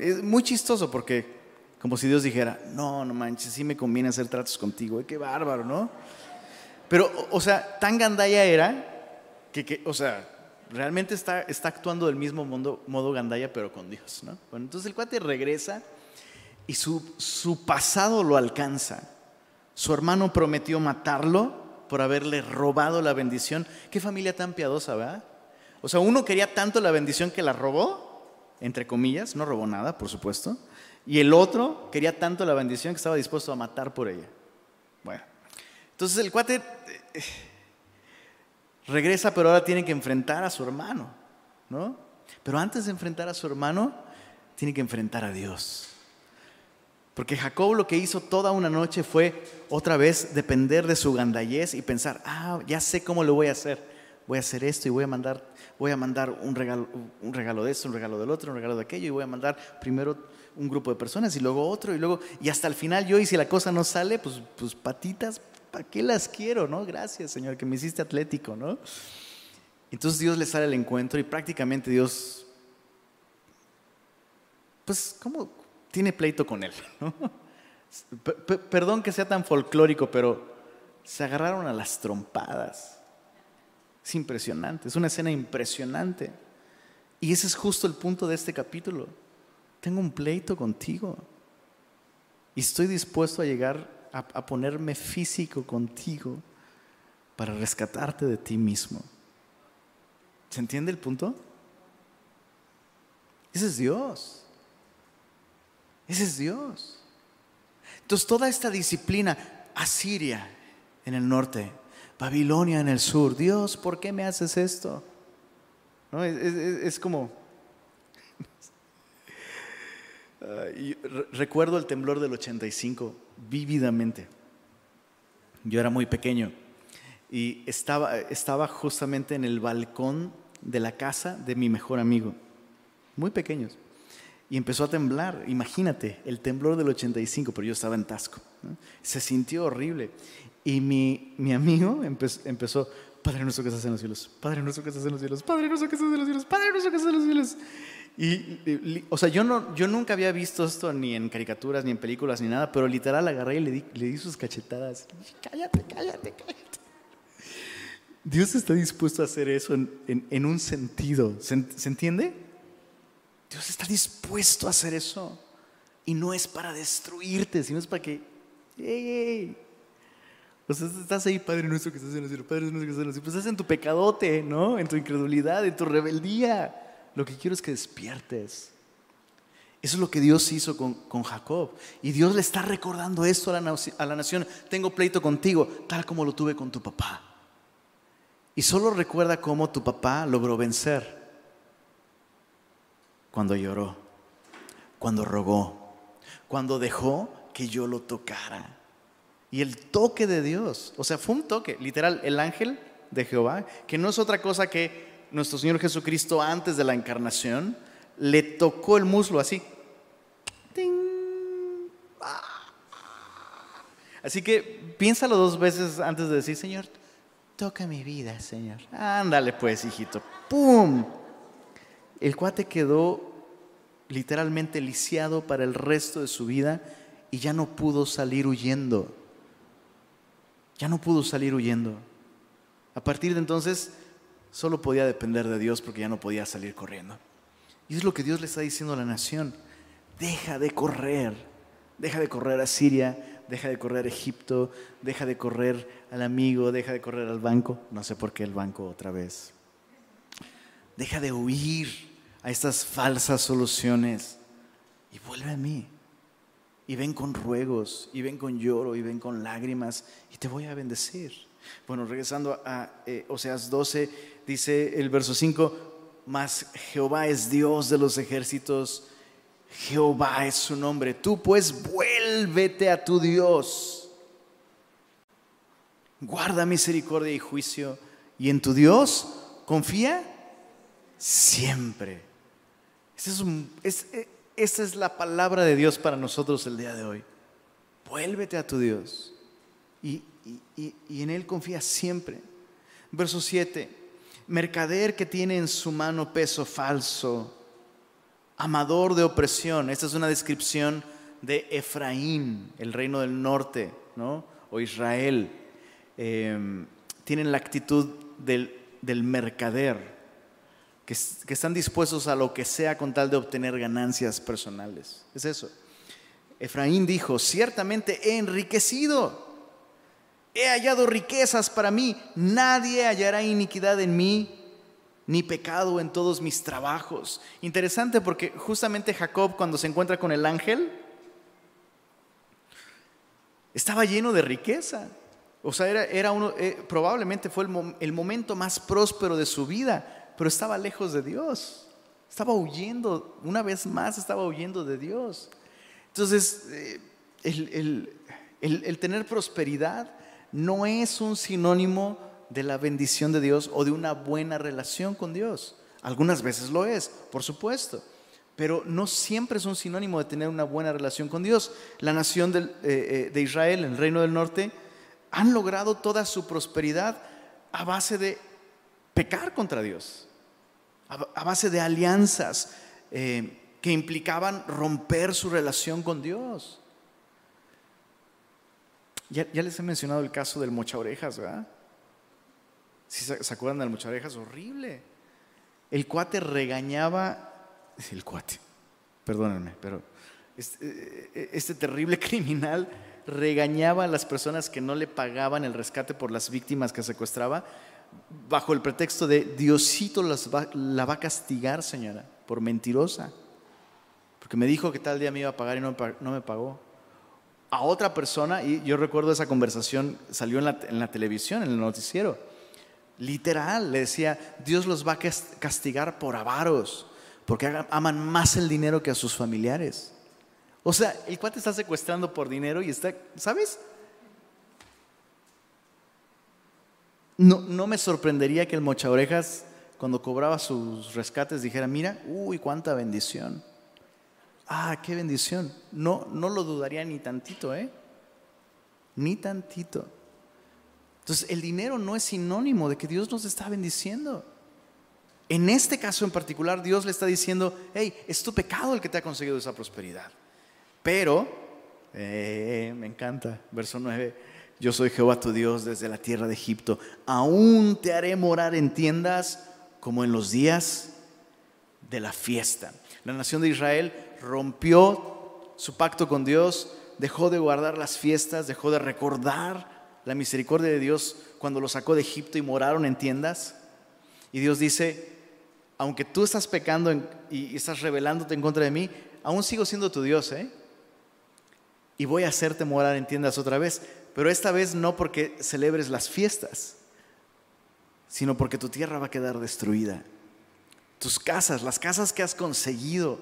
Es muy chistoso porque como si Dios dijera, no, no manches, sí me conviene hacer tratos contigo, qué bárbaro, ¿no? Pero, o sea, tan gandaya era que, o sea, realmente está, está actuando del mismo modo, modo gandaya, pero con Dios, ¿no? Bueno, entonces el cuate regresa y su, su pasado lo alcanza. Su hermano prometió matarlo por haberle robado la bendición. Qué familia tan piadosa, ¿verdad? O sea, uno quería tanto la bendición que la robó entre comillas, no robó nada, por supuesto, y el otro quería tanto la bendición que estaba dispuesto a matar por ella. Bueno, entonces el cuate eh, regresa, pero ahora tiene que enfrentar a su hermano, ¿no? Pero antes de enfrentar a su hermano, tiene que enfrentar a Dios. Porque Jacob lo que hizo toda una noche fue otra vez depender de su gandallez y pensar, ah, ya sé cómo lo voy a hacer. Voy a hacer esto y voy a mandar voy a mandar un regalo, un regalo de esto, un regalo del otro, un regalo de aquello, y voy a mandar primero un grupo de personas y luego otro, y luego, y hasta el final yo, y si la cosa no sale, pues, pues patitas, ¿para qué las quiero? no? Gracias, Señor, que me hiciste atlético, ¿no? Entonces Dios le sale al encuentro y prácticamente Dios, pues, ¿cómo tiene pleito con él? (laughs) Perdón que sea tan folclórico, pero se agarraron a las trompadas. Es impresionante, es una escena impresionante. Y ese es justo el punto de este capítulo. Tengo un pleito contigo. Y estoy dispuesto a llegar a, ponerme físico contigo para rescatarte de ti mismo. ¿Se entiende el punto? Ese es Dios. Ese es Dios. Entonces toda esta disciplina, Asiria en el norte, Babilonia en el sur. Dios, ¿por qué me haces esto? Es, como... (laughs) recuerdo el temblor del 85 vívidamente. Yo era muy pequeño y estaba, estaba justamente en el balcón de la casa de mi mejor amigo, muy pequeños. Y empezó a temblar, imagínate, el temblor del 85, pero yo estaba en Tasco. Se sintió horrible. Y mi, mi amigo empezó, Padre nuestro que estás en los cielos, Padre nuestro que estás en los cielos, Padre nuestro que estás en los cielos, Padre nuestro que estás en los cielos. Y, o sea, yo, no, yo nunca había visto esto ni en caricaturas, ni en películas, ni nada, pero literal agarré y le di, le di sus cachetadas. Cállate, cállate, cállate. Dios está dispuesto a hacer eso en, en, un sentido. ¿Se, ¿Se, entiende? Dios está dispuesto a hacer eso. Y no es para destruirte, sino es para que, hey, pues estás ahí, Padre nuestro que estás en los cielos, Padre nuestro que estás en los cielos. Pues estás en tu pecadote, ¿no? En tu incredulidad, en tu rebeldía. Lo que quiero es que despiertes. Eso es lo que Dios hizo con, con Jacob. Y Dios le está recordando esto a la, a la nación. Tengo pleito contigo, tal como lo tuve con tu papá. Y solo recuerda cómo tu papá logró vencer. Cuando lloró, cuando rogó, cuando dejó que yo lo tocara y el toque de Dios. O sea, fue un toque, literal, el ángel de Jehová, que no es otra cosa que nuestro Señor Jesucristo antes de la encarnación, le tocó el muslo así. Así que piénsalo dos veces antes de decir, Señor, toca mi vida, Señor. Ándale pues, hijito. ¡Pum! El cuate quedó literalmente lisiado para el resto de su vida y ya no pudo salir huyendo. Ya no pudo salir huyendo. A partir de entonces solo podía depender de Dios porque ya no podía salir corriendo. Y es lo que Dios le está diciendo a la nación. Deja de correr Deja de correr a Siria, deja de correr a Egipto, deja de correr al amigo, deja de correr al banco. No sé por qué el banco otra vez. Deja de huir a estas falsas soluciones y vuelve a mí. Y ven con ruegos, y ven con lloro, y ven con lágrimas, y te voy a bendecir. Bueno, regresando a eh, Oseas 12, dice el verso 5, mas Jehová es Dios de los ejércitos, Jehová es su nombre. Tú pues vuélvete a tu Dios. Guarda misericordia y juicio, y en tu Dios confía siempre. Eh, esa es, la palabra de Dios para nosotros el día de hoy. Vuélvete a tu Dios y, y en Él confía siempre. Verso 7. Mercader que tiene en su mano peso falso, amador de opresión. Esta es una descripción de Efraín, el reino del norte, ¿no? o Israel. Em, tienen la actitud del, del mercader que, están dispuestos a lo que sea con tal de obtener ganancias personales. Es eso. Efraín dijo, ciertamente he enriquecido, he hallado riquezas para mí, nadie hallará iniquidad en mí, ni pecado en todos mis trabajos. Interesante porque justamente Jacob cuando se encuentra con el ángel, estaba lleno de riqueza. O sea, era, era uno, eh, probablemente fue el, el momento más próspero de su vida pero estaba lejos de Dios. Estaba huyendo, una vez más estaba huyendo de Dios. Entonces, eh, el, tener prosperidad no es un sinónimo de la bendición de Dios o de una buena relación con Dios. Algunas veces lo es, por supuesto, pero no siempre es un sinónimo de tener una buena relación con Dios. La nación eh, eh, de Israel, el reino del norte, han logrado toda su prosperidad a base de pecar contra Dios a base de alianzas eh, que implicaban romper su relación con Dios. Ya, les he mencionado el caso del mocha orejas, ¿verdad? Si se, acuerdan del mocha orejas, horrible. El cuate regañaba, (laughs) el cuate, perdónenme, pero este, eh, este terrible (laughs) criminal regañaba a las personas que no le pagaban el rescate por las víctimas que secuestraba bajo el pretexto de Diosito la va a castigar, señora, por mentirosa. Porque me dijo que tal día me iba a pagar y no, me pagó. A otra persona, y yo recuerdo esa conversación, salió en la, en la televisión, en el noticiero. Literal, le decía, Dios los va a castigar por avaros, porque aman más el dinero que a sus familiares. O sea, el cuate está secuestrando por dinero y está, ¿sabes? No, me sorprendería que el mocha orejas, cuando cobraba sus rescates, dijera, mira, uy, cuánta bendición. Ah, qué bendición. No, no lo dudaría ni tantito, ¿eh? Ni tantito. Entonces, el dinero no es sinónimo de que Dios nos está bendiciendo. En este caso en particular, Dios le está diciendo, hey, es tu pecado el que te ha conseguido esa prosperidad. Pero, eh, me encanta, verso 9, yo soy Jehová tu Dios desde la tierra de Egipto. Aún te haré morar en tiendas como en los días de la fiesta. La nación de Israel rompió su pacto con Dios, dejó de guardar las fiestas, dejó de recordar la misericordia de Dios cuando los sacó de Egipto y moraron en tiendas. Y Dios dice, aunque tú estás pecando y estás rebelándote en contra de mí, aún sigo siendo tu Dios, ¿eh? Y voy a hacerte morar en tiendas otra vez pero esta vez no porque celebres las fiestas, sino porque tu tierra va a quedar destruida. Tus casas, las casas que has conseguido,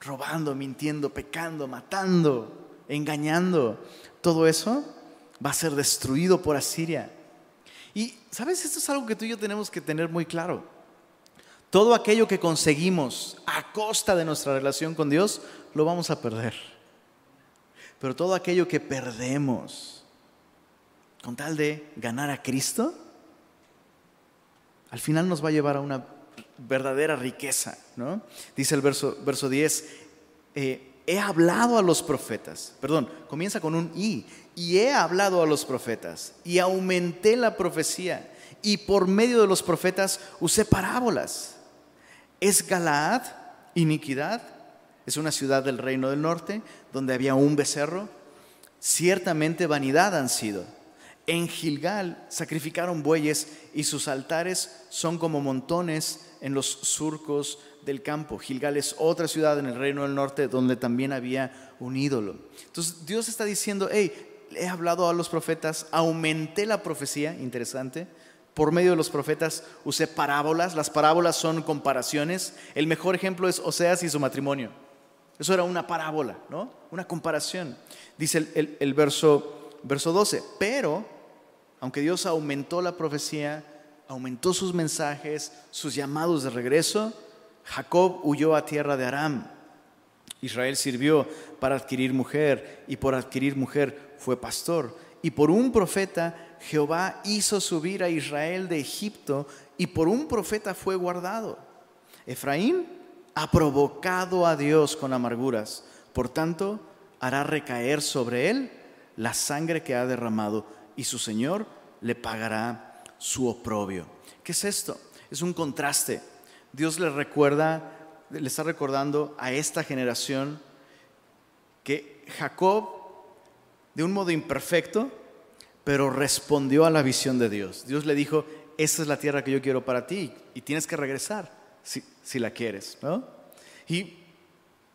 robando, mintiendo, pecando, matando, engañando, todo eso va a ser destruido por Asiria. Y, ¿sabes? Esto es algo que tú y yo tenemos que tener muy claro. Todo aquello que conseguimos a costa de nuestra relación con Dios, lo vamos a perder. Pero todo aquello que perdemos, con tal de ganar a Cristo, al final nos va a llevar a una verdadera riqueza. ¿no? Dice el verso, verso 10, eh, he hablado a los profetas, perdón, comienza con un y, y he hablado a los profetas y aumenté la profecía y por medio de los profetas usé parábolas. ¿Es Galaad iniquidad? Es una ciudad del reino del norte donde había un becerro. Ciertamente vanidad han sido. En Gilgal sacrificaron bueyes y sus altares son como montones en los surcos del campo. Gilgal es otra ciudad en el reino del norte donde también había un ídolo. Entonces Dios está diciendo, hey, he hablado a los profetas, aumenté la profecía, interesante. Por medio de los profetas usé parábolas. Las parábolas son comparaciones. El mejor ejemplo es Oseas y su matrimonio. Eso era una parábola, ¿no? Una comparación. Dice el, verso, verso 12, pero aunque Dios aumentó la profecía, aumentó sus mensajes, sus llamados de regreso, Jacob huyó a tierra de Aram. Israel sirvió para adquirir mujer y por adquirir mujer fue pastor. Y por un profeta Jehová hizo subir a Israel de Egipto y por un profeta fue guardado. Efraín ha provocado a Dios con amarguras, por tanto hará recaer sobre él la sangre que ha derramado y su Señor le pagará su oprobio. ¿Qué es esto? Es un contraste Dios le recuerda, le está recordando a esta generación que Jacob, de un modo imperfecto, pero respondió a la visión de Dios. Dios le dijo, esta es la tierra que yo quiero para ti y tienes que regresar si, la quieres. ¿no? Y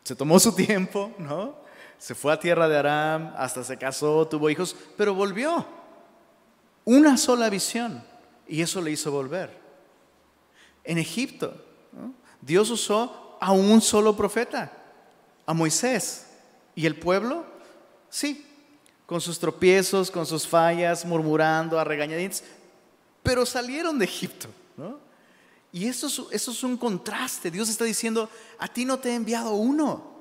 se tomó su (laughs) tiempo, ¿no? Se fue a tierra de Aram, hasta se casó, tuvo hijos, pero volvió. Una sola visión y eso le hizo volver. En Egipto, Dios usó a un solo profeta, a Moisés. ¿Y el pueblo? Sí, con sus tropiezos, con sus fallas, murmurando a regañadientes, pero salieron de Egipto. Y eso es, es un contraste. Dios está diciendo, a ti no te he enviado uno.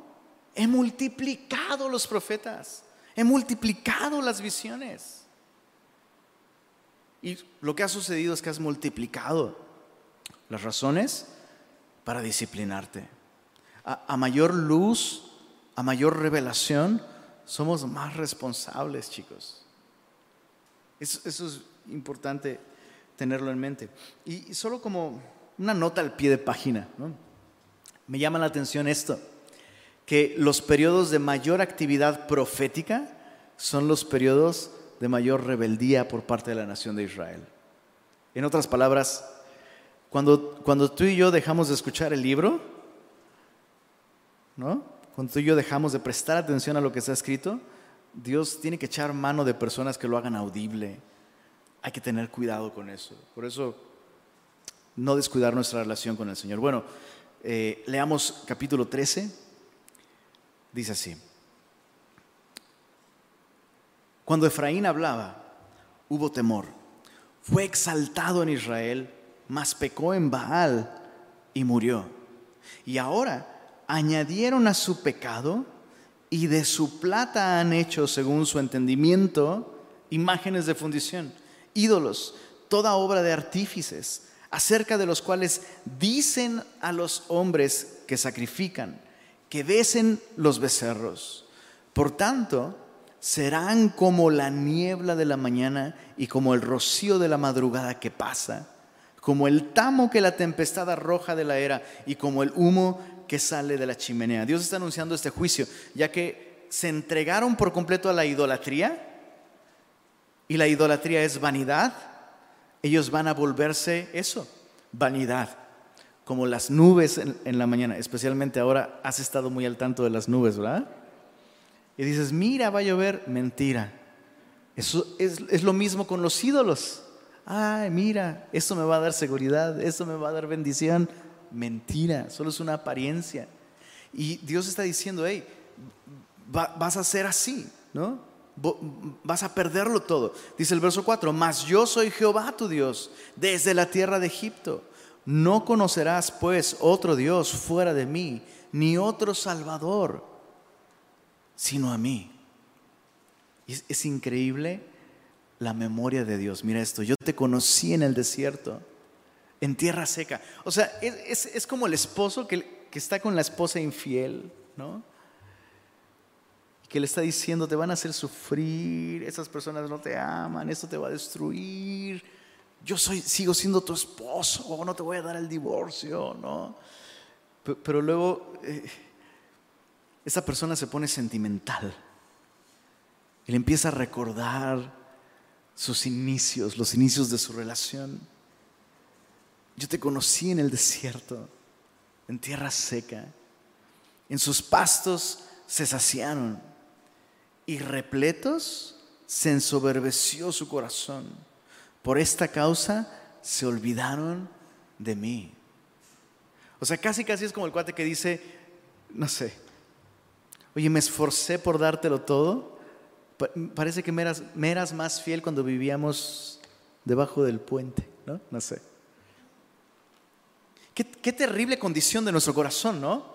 He multiplicado los profetas. He multiplicado las visiones. Y lo que ha sucedido es que has multiplicado las razones para disciplinarte. A, mayor luz, a mayor revelación, somos más responsables, chicos. Eso, es importante tenerlo en mente. Y, solo como una nota al pie de página, me llama la atención esto, que los periodos de mayor actividad profética son los periodos de mayor rebeldía por parte de la nación de Israel. En otras palabras, cuando, cuando tú y yo dejamos de escuchar el libro, ¿no? Cuando tú y yo dejamos de prestar atención a lo que está escrito, Dios tiene que echar mano de personas que lo hagan audible. Hay que tener cuidado con eso. Por eso, no descuidar nuestra relación con el Señor. Bueno, eh, leamos capítulo 13. Dice así. Cuando Efraín hablaba, hubo temor. Fue exaltado en Israel mas pecó en Baal y murió. Y ahora añadieron a su pecado y de su plata han hecho, según su entendimiento, imágenes de fundición, ídolos, toda obra de artífices, acerca de los cuales dicen a los hombres que sacrifican, que besen los becerros. Por tanto, serán como la niebla de la mañana y como el rocío de la madrugada que pasa como el tamo que la tempestad arroja de la era y como el humo que sale de la chimenea. Dios está anunciando este juicio, ya que se entregaron por completo a la idolatría y la idolatría es vanidad, ellos van a volverse eso, vanidad, como las nubes en, la mañana, especialmente ahora has estado muy al tanto de las nubes, ¿verdad? Y dices, mira, va a llover, mentira. Eso es, es lo mismo con los ídolos ay, mira, esto me va a dar seguridad, esto me va a dar bendición. Mentira, solo es una apariencia. Y Dios está diciendo, hey, vas a ser así, ¿no? Vas a perderlo todo. Dice el verso 4, mas yo soy Jehová tu Dios, desde la tierra de Egipto. No conocerás pues otro Dios fuera de mí, ni otro Salvador, sino a mí. Es, es increíble la memoria de Dios. Mira esto, yo te conocí en el desierto, en tierra seca. O sea, es, como el esposo que, está con la esposa infiel, ¿no? que le está diciendo, te van a hacer sufrir, esas personas no te aman, esto te va a destruir. Yo soy, sigo siendo tu esposo, no te voy a dar el divorcio, ¿no? Pero, luego, eh, esa persona se pone sentimental. Él empieza a recordar sus inicios, los inicios de su relación. Yo te conocí en el desierto, en tierra seca. En sus pastos se saciaron y repletos se ensoberbeció su corazón. Por esta causa se olvidaron de mí. O sea, casi casi es como el cuate que dice, no sé, oye, me esforcé por dártelo todo. Parece que me eras, más fiel cuando vivíamos debajo del puente, ¿no? No sé. Qué, qué terrible condición de nuestro corazón, ¿no?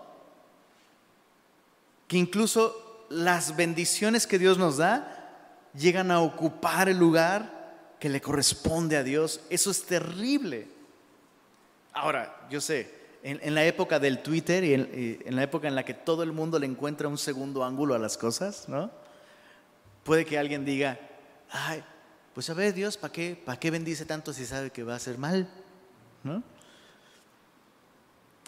Que incluso las bendiciones que Dios nos da llegan a ocupar el lugar que le corresponde a Dios. Eso es terrible. Ahora, yo sé, en, la época del Twitter y en, la época en la que todo el mundo le encuentra un segundo ángulo a las cosas, ¿no? Puede que alguien diga, ay, pues a ver Dios, ¿para qué, ¿para qué bendice tanto si sabe que va a ser mal? ¿No?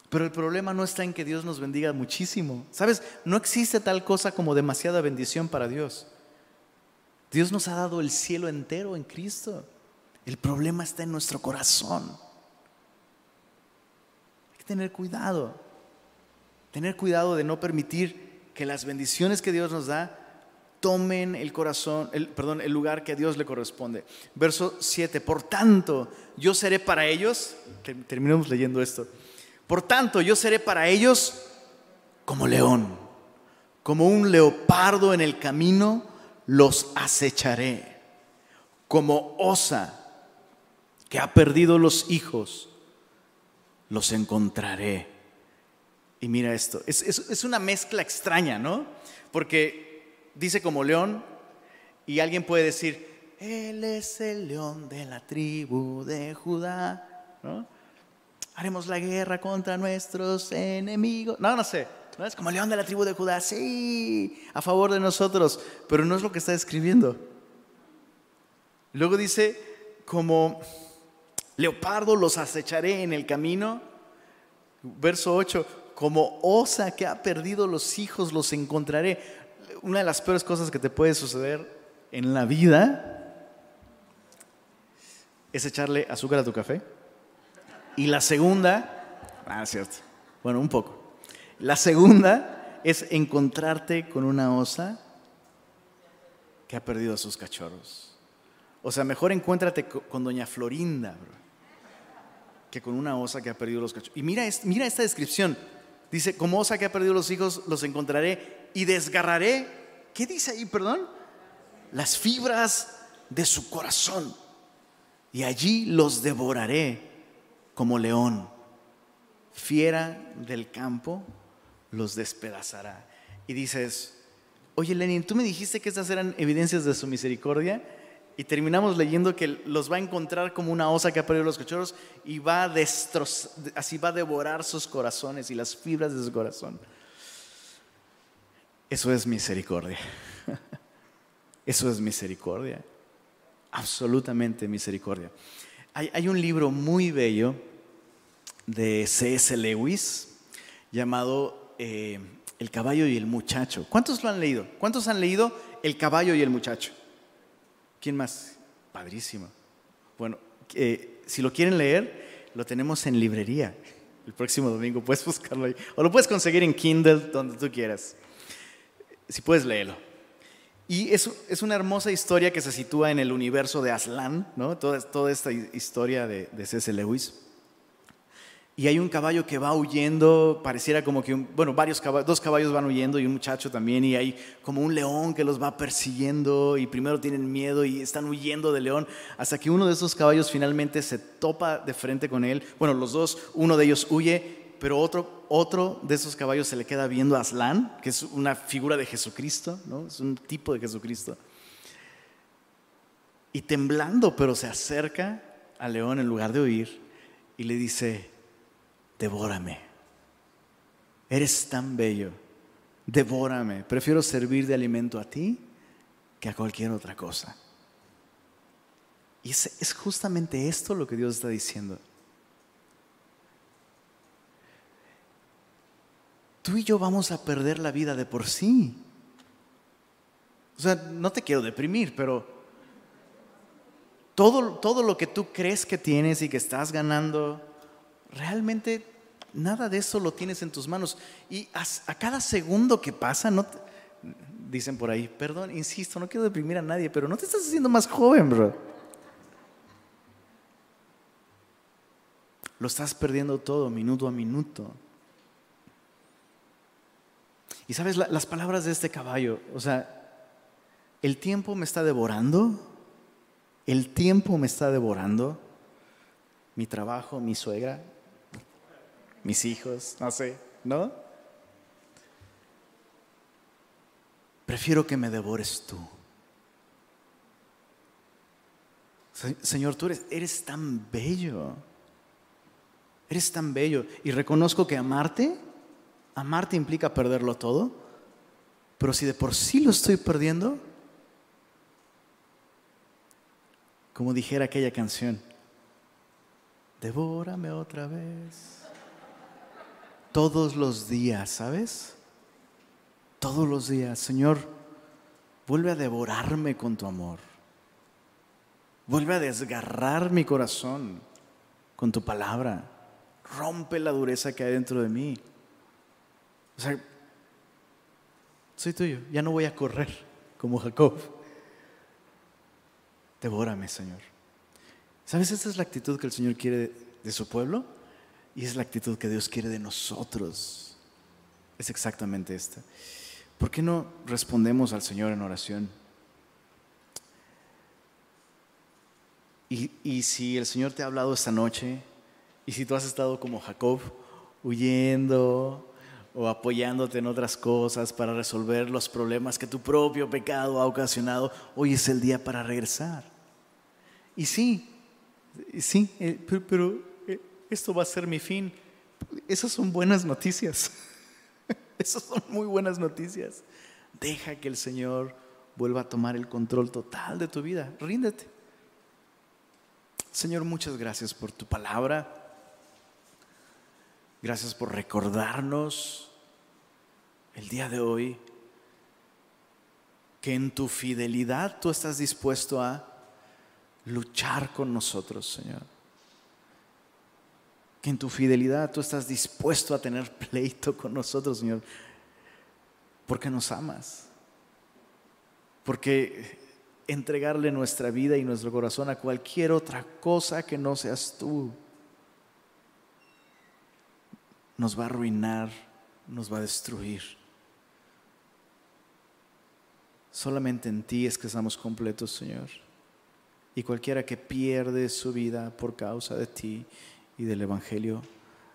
Pero el problema no está en que Dios nos bendiga muchísimo. ¿Sabes? No existe tal cosa como demasiada bendición para Dios. Dios nos ha dado el cielo entero en Cristo. El problema está en nuestro corazón. Hay que tener cuidado. Tener cuidado de no permitir que las bendiciones que Dios nos da tomen el corazón, el, perdón, el lugar que a Dios le corresponde. Verso 7. Por tanto, yo seré para ellos, terminamos leyendo esto. Por tanto, yo seré para ellos como león, como un leopardo en el camino los acecharé. Como osa que ha perdido los hijos, los encontraré. Y mira esto, es, una mezcla extraña, ¿no? Porque dice como león y alguien puede decir, Él es el león de la tribu de Judá. Haremos la guerra contra nuestros enemigos. No, no sé. Es como león de la tribu de Judá, sí, a favor de nosotros, pero no es lo que está escribiendo. Luego dice, como leopardo los acecharé en el camino. Verso 8, como osa que ha perdido los hijos los encontraré. Una de las peores cosas que te puede suceder en la vida es echarle azúcar a tu café. Y la segunda, ah, cierto, bueno, un poco. La segunda es encontrarte con una osa que ha perdido a sus cachorros. O sea, mejor encuéntrate con doña Florinda que con una osa que ha perdido los cachorros. Y mira, mira esta descripción. Dice, como osa que ha perdido los hijos, los encontraré y desgarraré. ¿Qué dice ahí, perdón? Las fibras de su corazón. Y allí los devoraré como león, fiera del campo los despedazará. Y dices, oye Lenin, tú me dijiste que estas eran evidencias de su misericordia y terminamos leyendo que los va a encontrar como una osa que ha perdido los cachorros y va a destrozar, así va a devorar sus corazones y las fibras de su corazón. Eso es misericordia. (laughs) Eso es misericordia. Absolutamente misericordia. Hay, hay un libro muy bello de C.S. Lewis llamado eh, el caballo y el muchacho. ¿Cuántos lo han leído? ¿Cuántos han leído El caballo y el muchacho? ¿Quién más? Padrísimo. Bueno, eh, si lo quieren leer, lo tenemos en librería. El próximo domingo puedes buscarlo ahí. O lo puedes conseguir en Kindle, donde tú quieras. Si puedes leerlo. Y es, es una hermosa historia que se sitúa en el universo de Aslan, toda esta historia de, de C.S. Lewis. Y hay un caballo que va huyendo, pareciera como que, bueno, varios caballos, dos caballos van huyendo y un muchacho también, y hay como un león que los va persiguiendo y primero tienen miedo y están huyendo del león, hasta que uno de esos caballos finalmente se topa de frente con él. Bueno, los dos, uno de ellos huye, pero otro, otro de esos caballos se le queda viendo a Aslan, que es una figura de Jesucristo, ¿no? es un tipo de Jesucristo. Y temblando, pero se acerca al león en lugar de huir y le dice, devórame. Eres tan bello, devórame. Prefiero servir de alimento a ti que a cualquier otra cosa. Y es, justamente esto lo que Dios está diciendo. tú y yo vamos a perder la vida de por sí. O sea, no te quiero deprimir, pero todo, todo lo que tú crees que tienes y que estás ganando, realmente nada de eso lo tienes en tus manos. Y a, cada segundo que pasa, no dicen por ahí, perdón, insisto, no quiero deprimir a nadie, pero no te estás haciendo más joven, bro. Lo estás perdiendo todo, minuto a minuto. Y sabes, las palabras de este caballo, o sea, el tiempo me está devorando, el tiempo me está devorando, mi trabajo, mi suegra, mis hijos, no sé, ¿no? Prefiero que me devores tú. Señor, tú eres, eres tan bello. Eres tan bello. Y reconozco que amarte, amarte implica perderlo todo. Pero si de por sí lo estoy perdiendo, Como dijera aquella canción, devórame otra vez. Todos los días, ¿sabes? Todos los días, Señor, vuelve a devorarme con tu amor. Vuelve a desgarrar mi corazón con tu palabra. Rompe la dureza que hay dentro de mí. O sea, soy tuyo, ya no voy a correr como Jacob. Devórame, Señor. ¿Sabes? Esta es la actitud que el Señor quiere de, su pueblo y es la actitud que Dios quiere de nosotros. Es exactamente esta. ¿Por qué no respondemos al Señor en oración? Y, y, si el Señor te ha hablado esta noche, y si tú has estado como Jacob, huyendo o apoyándote en otras cosas para resolver los problemas que tu propio pecado ha ocasionado, hoy es el día para regresar. Y sí, sí, eh, pero, eh, esto va a ser mi fin. Esas son buenas noticias. (laughs) Esas son muy buenas noticias. Deja que el Señor vuelva a tomar el control total de tu vida. Ríndete. Señor, muchas gracias por tu palabra. Gracias por recordarnos el día de hoy que en tu fidelidad tú estás dispuesto a luchar con nosotros, Señor. Que en tu fidelidad tú estás dispuesto a tener pleito con nosotros, Señor, porque nos amas. Porque entregarle nuestra vida y nuestro corazón a cualquier otra cosa que no seas tú nos va a arruinar, nos va a destruir. Solamente en ti es que estamos completos, Señor. Y cualquiera que pierde su vida por causa de ti y del Evangelio,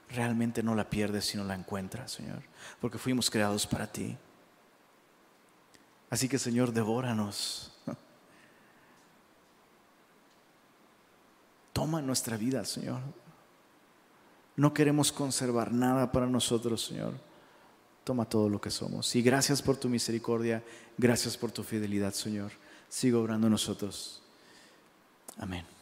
realmente no la pierde sino la encuentra, Señor. Porque fuimos creados para ti. Así que, Señor, devóranos. (laughs) Toma nuestra vida, Señor. No queremos conservar nada para nosotros, Señor. Toma todo lo que somos. Y gracias por tu misericordia. Gracias por tu fidelidad, Señor. Sigo obrando nosotros. Amén.